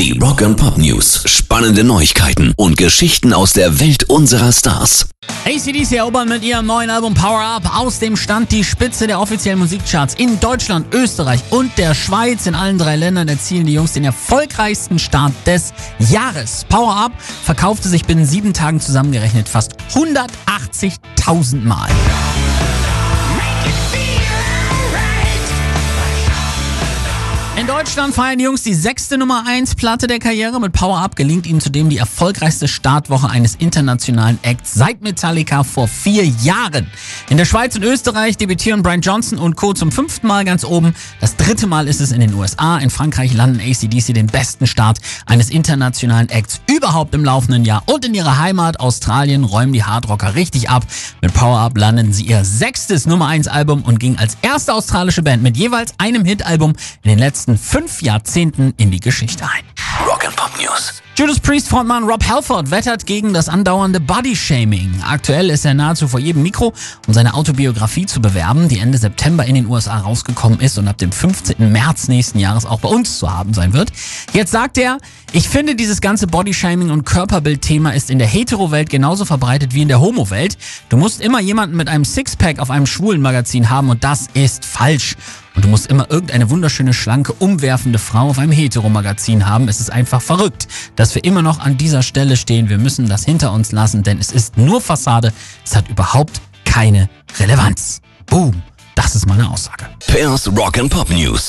Die Rock and Pop News. Spannende Neuigkeiten und Geschichten aus der Welt unserer Stars. ACDC erobern mit ihrem neuen Album Power Up aus dem Stand die Spitze der offiziellen Musikcharts in Deutschland, Österreich und der Schweiz. In allen drei Ländern erzielen die Jungs den erfolgreichsten Start des Jahres. Power Up verkaufte sich binnen sieben Tagen zusammengerechnet fast 180.000 Mal. Deutschland feiern die Jungs die sechste Nummer 1 Platte der Karriere. Mit Power Up gelingt ihnen zudem die erfolgreichste Startwoche eines internationalen Acts seit Metallica vor vier Jahren. In der Schweiz und Österreich debütieren Brian Johnson und Co. zum fünften Mal ganz oben. Das dritte Mal ist es in den USA. In Frankreich landen ACDC den besten Start eines internationalen Acts überhaupt im laufenden Jahr. Und in ihrer Heimat Australien räumen die Hardrocker richtig ab. Mit Power Up landen sie ihr sechstes Nummer 1 Album und gingen als erste australische Band mit jeweils einem Hitalbum in den letzten fünf Jahrzehnten in die Geschichte ein. Rock and Pop News. Judas Priest Frontmann Rob Halford wettert gegen das andauernde Body-Shaming. Aktuell ist er nahezu vor jedem Mikro, um seine Autobiografie zu bewerben, die Ende September in den USA rausgekommen ist und ab dem 15. März nächsten Jahres auch bei uns zu haben sein wird. Jetzt sagt er, ich finde dieses ganze Body-Shaming und Körperbild-Thema ist in der Hetero-Welt genauso verbreitet wie in der Homo-Welt. Du musst immer jemanden mit einem Sixpack auf einem schwulen Magazin haben und das ist falsch. Und du musst immer irgendeine wunderschöne, schlanke, umwerfende Frau auf einem Heteromagazin haben. Es ist einfach verrückt, dass wir immer noch an dieser Stelle stehen. Wir müssen das hinter uns lassen, denn es ist nur Fassade. Es hat überhaupt keine Relevanz. Boom. Das ist meine Aussage. Pairs Rock and Pop News.